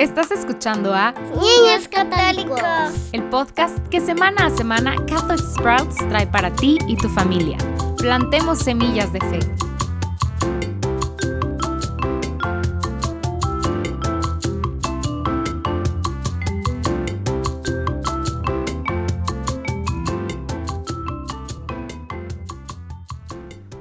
Estás escuchando a Niños Católicos, el podcast que semana a semana Catholic Sprouts trae para ti y tu familia. Plantemos semillas de fe.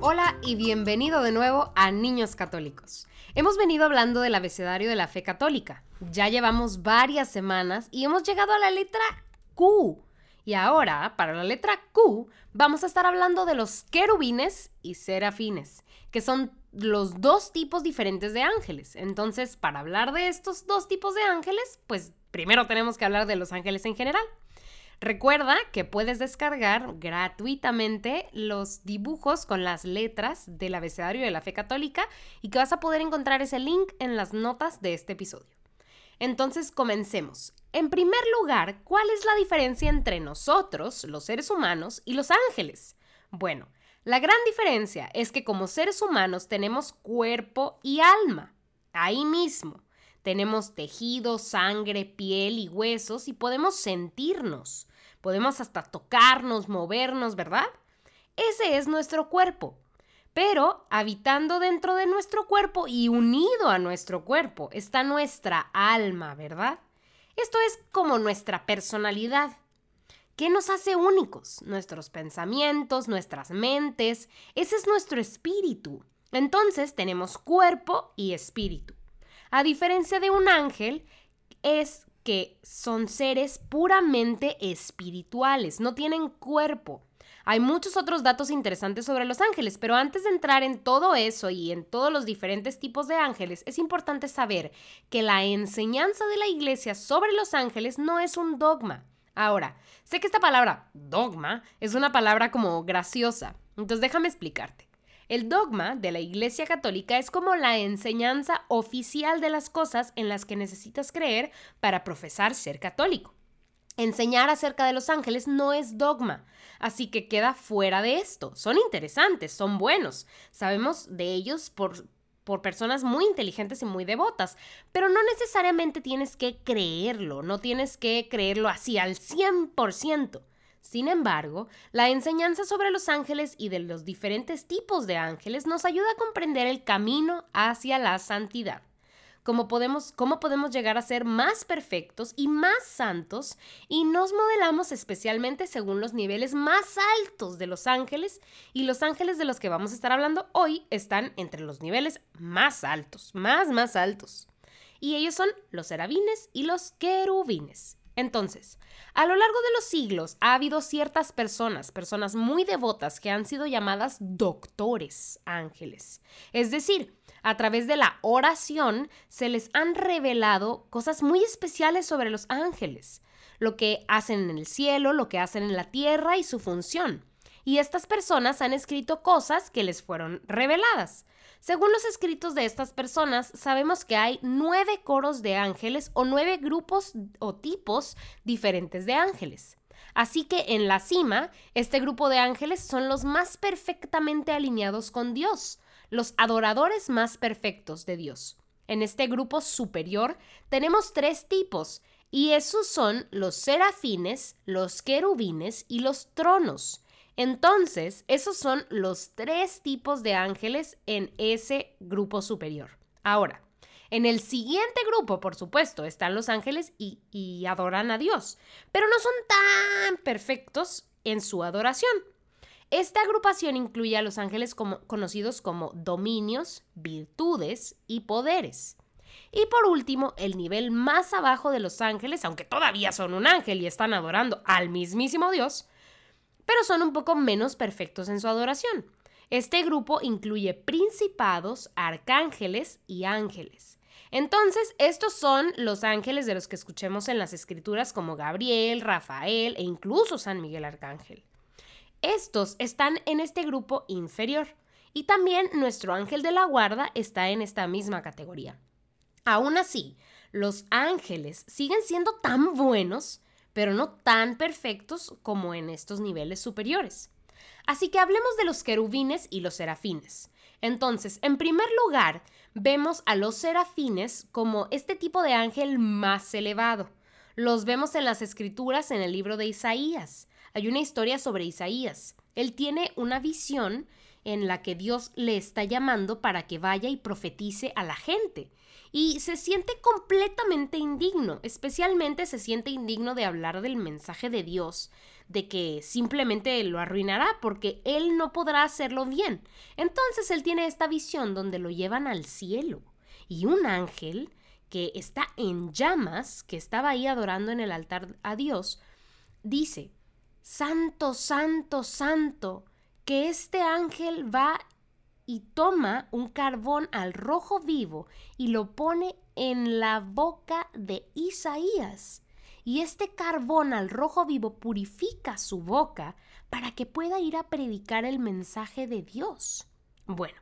Hola y bienvenido de nuevo a Niños Católicos. Hemos venido hablando del abecedario de la fe católica. Ya llevamos varias semanas y hemos llegado a la letra Q. Y ahora, para la letra Q, vamos a estar hablando de los querubines y serafines, que son los dos tipos diferentes de ángeles. Entonces, para hablar de estos dos tipos de ángeles, pues primero tenemos que hablar de los ángeles en general. Recuerda que puedes descargar gratuitamente los dibujos con las letras del abecedario de la fe católica y que vas a poder encontrar ese link en las notas de este episodio. Entonces comencemos. En primer lugar, ¿cuál es la diferencia entre nosotros, los seres humanos, y los ángeles? Bueno, la gran diferencia es que como seres humanos tenemos cuerpo y alma, ahí mismo. Tenemos tejido, sangre, piel y huesos y podemos sentirnos. Podemos hasta tocarnos, movernos, ¿verdad? Ese es nuestro cuerpo. Pero habitando dentro de nuestro cuerpo y unido a nuestro cuerpo está nuestra alma, ¿verdad? Esto es como nuestra personalidad. ¿Qué nos hace únicos? Nuestros pensamientos, nuestras mentes. Ese es nuestro espíritu. Entonces tenemos cuerpo y espíritu. A diferencia de un ángel, es que son seres puramente espirituales, no tienen cuerpo. Hay muchos otros datos interesantes sobre los ángeles, pero antes de entrar en todo eso y en todos los diferentes tipos de ángeles, es importante saber que la enseñanza de la iglesia sobre los ángeles no es un dogma. Ahora, sé que esta palabra dogma es una palabra como graciosa, entonces déjame explicarte. El dogma de la Iglesia Católica es como la enseñanza oficial de las cosas en las que necesitas creer para profesar ser católico. Enseñar acerca de los ángeles no es dogma, así que queda fuera de esto. Son interesantes, son buenos. Sabemos de ellos por, por personas muy inteligentes y muy devotas, pero no necesariamente tienes que creerlo, no tienes que creerlo así al 100%. Sin embargo, la enseñanza sobre los ángeles y de los diferentes tipos de ángeles nos ayuda a comprender el camino hacia la santidad. Cómo podemos, cómo podemos llegar a ser más perfectos y más santos y nos modelamos especialmente según los niveles más altos de los ángeles y los ángeles de los que vamos a estar hablando hoy están entre los niveles más altos, más, más altos. Y ellos son los serafines y los querubines. Entonces, a lo largo de los siglos ha habido ciertas personas, personas muy devotas, que han sido llamadas doctores ángeles. Es decir, a través de la oración se les han revelado cosas muy especiales sobre los ángeles, lo que hacen en el cielo, lo que hacen en la tierra y su función. Y estas personas han escrito cosas que les fueron reveladas. Según los escritos de estas personas, sabemos que hay nueve coros de ángeles o nueve grupos o tipos diferentes de ángeles. Así que en la cima, este grupo de ángeles son los más perfectamente alineados con Dios, los adoradores más perfectos de Dios. En este grupo superior tenemos tres tipos, y esos son los serafines, los querubines y los tronos. Entonces, esos son los tres tipos de ángeles en ese grupo superior. Ahora, en el siguiente grupo, por supuesto, están los ángeles y, adoran a Dios, pero no son tan perfectos en su adoración. Esta agrupación incluye a los ángeles conocidos como dominios, virtudes y poderes. Y por último, el nivel más abajo de los ángeles, aunque todavía son un ángel y están adorando al mismísimo Dios, pero son un poco menos perfectos en su adoración. Este grupo incluye principados, arcángeles y ángeles. Entonces, estos son los ángeles de los que escuchemos en las escrituras como Gabriel, Rafael e incluso San Miguel Arcángel. Estos están en este grupo inferior y también nuestro ángel de la guarda está en esta misma categoría. Aún así, los ángeles siguen siendo tan buenos pero no tan perfectos como en estos niveles superiores. Así que hablemos de los querubines y los serafines. Entonces, en primer lugar, vemos a los serafines como este tipo de ángel más elevado. Los vemos en las escrituras en el libro de Isaías. Hay una historia sobre Isaías. Él tiene una visión en la que Dios le está llamando para que vaya y profetice a la gente. Y se siente completamente indigno, especialmente se siente indigno de hablar del mensaje de Dios, de que simplemente lo arruinará porque él no podrá hacerlo bien. Entonces él tiene esta visión donde lo llevan al cielo y un ángel que está en llamas, que estaba ahí adorando en el altar a Dios, dice, Santo, Santo, Santo, que este ángel va y toma un carbón al rojo vivo y lo pone en la boca de Isaías. Y este carbón al rojo vivo purifica su boca para que pueda ir a predicar el mensaje de Dios. Bueno,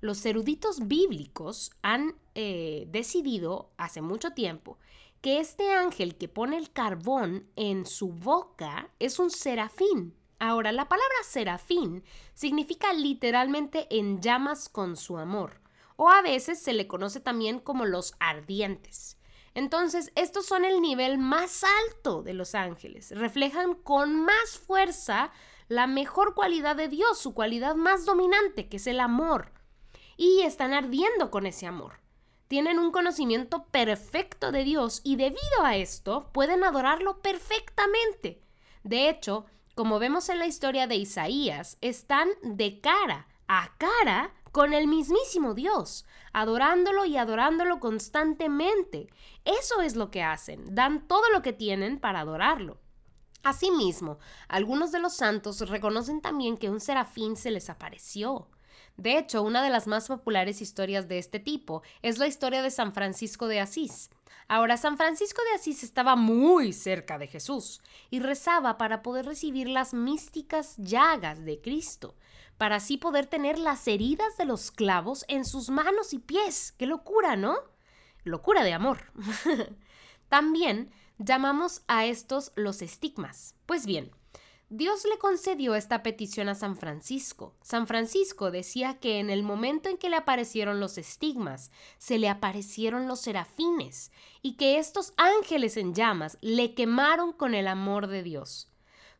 los eruditos bíblicos han eh, decidido hace mucho tiempo que este ángel que pone el carbón en su boca es un serafín. Ahora, la palabra serafín significa literalmente en llamas con su amor, o a veces se le conoce también como los ardientes. Entonces, estos son el nivel más alto de los ángeles, reflejan con más fuerza la mejor cualidad de Dios, su cualidad más dominante, que es el amor, y están ardiendo con ese amor. Tienen un conocimiento perfecto de Dios y debido a esto pueden adorarlo perfectamente. De hecho, como vemos en la historia de Isaías, están de cara a cara con el mismísimo Dios, adorándolo y adorándolo constantemente. Eso es lo que hacen, dan todo lo que tienen para adorarlo. Asimismo, algunos de los santos reconocen también que un serafín se les apareció. De hecho, una de las más populares historias de este tipo es la historia de San Francisco de Asís. Ahora, San Francisco de Asís estaba muy cerca de Jesús y rezaba para poder recibir las místicas llagas de Cristo, para así poder tener las heridas de los clavos en sus manos y pies. ¡Qué locura, ¿no? Locura de amor. También llamamos a estos los estigmas. Pues bien, Dios le concedió esta petición a San Francisco. San Francisco decía que en el momento en que le aparecieron los estigmas, se le aparecieron los serafines y que estos ángeles en llamas le quemaron con el amor de Dios.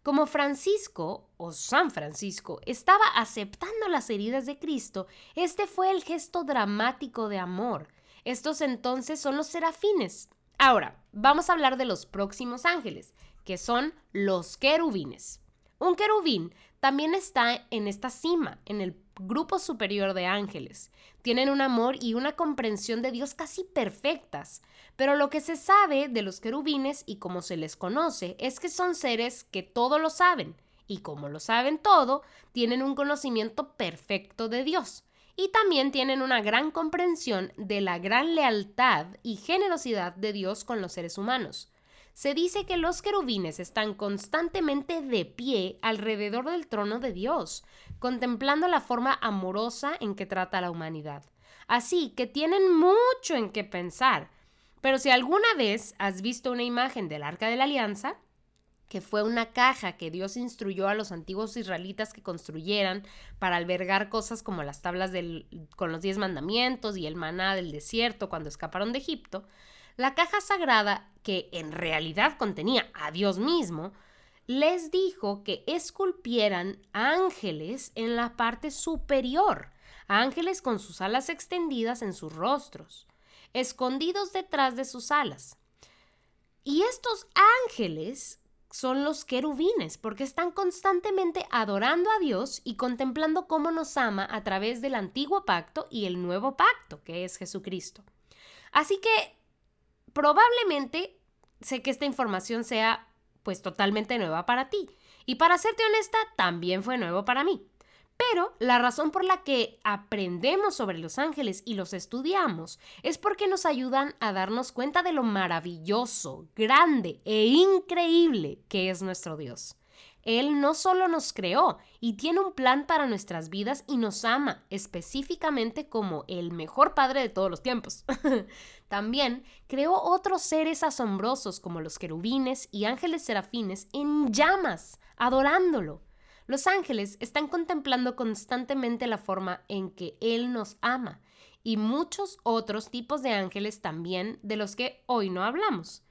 Como Francisco, o San Francisco, estaba aceptando las heridas de Cristo, este fue el gesto dramático de amor. Estos entonces son los serafines. Ahora, vamos a hablar de los próximos ángeles que son los querubines. Un querubín también está en esta cima, en el grupo superior de ángeles. Tienen un amor y una comprensión de Dios casi perfectas, pero lo que se sabe de los querubines y como se les conoce es que son seres que todo lo saben, y como lo saben todo, tienen un conocimiento perfecto de Dios. Y también tienen una gran comprensión de la gran lealtad y generosidad de Dios con los seres humanos se dice que los querubines están constantemente de pie alrededor del trono de Dios, contemplando la forma amorosa en que trata a la humanidad. Así que tienen mucho en qué pensar. Pero si alguna vez has visto una imagen del Arca de la Alianza, que fue una caja que Dios instruyó a los antiguos israelitas que construyeran para albergar cosas como las tablas con los diez mandamientos y el maná del desierto cuando escaparon de Egipto, la caja sagrada, que en realidad contenía a Dios mismo, les dijo que esculpieran ángeles en la parte superior, ángeles con sus alas extendidas en sus rostros, escondidos detrás de sus alas. Y estos ángeles son los querubines, porque están constantemente adorando a Dios y contemplando cómo nos ama a través del antiguo pacto y el nuevo pacto, que es Jesucristo. Así que probablemente sé que esta información sea pues totalmente nueva para ti. Y para serte honesta, también fue nuevo para mí. Pero la razón por la que aprendemos sobre los ángeles y los estudiamos es porque nos ayudan a darnos cuenta de lo maravilloso, grande e increíble que es nuestro Dios. Él no solo nos creó y tiene un plan para nuestras vidas y nos ama específicamente como el mejor padre de todos los tiempos. También creó otros seres asombrosos como los querubines y ángeles serafines en llamas, adorándolo. Los ángeles están contemplando constantemente la forma en que Él nos ama y muchos otros tipos de ángeles también de los que hoy no hablamos.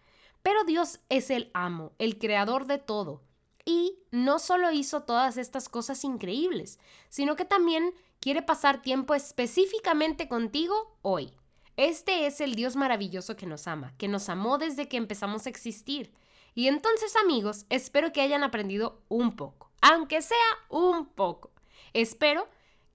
Pero Dios es el amo, el creador de todo. Y no solo hizo todas estas cosas increíbles, sino que también quiere pasar tiempo específicamente contigo hoy. Este es el Dios maravilloso que nos ama, que nos amó desde que empezamos a existir. Y entonces amigos, espero que hayan aprendido un poco, aunque sea un poco. Espero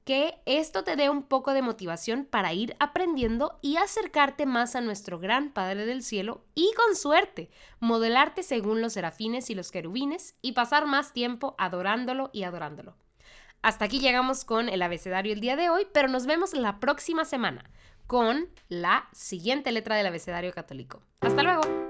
que esto te dé un poco de motivación para ir aprendiendo y acercarte más a nuestro gran Padre del Cielo y con suerte modelarte según los serafines y los querubines y pasar más tiempo adorándolo y adorándolo. Hasta aquí llegamos con el abecedario el día de hoy, pero nos vemos la próxima semana con la siguiente letra del abecedario católico. Hasta luego.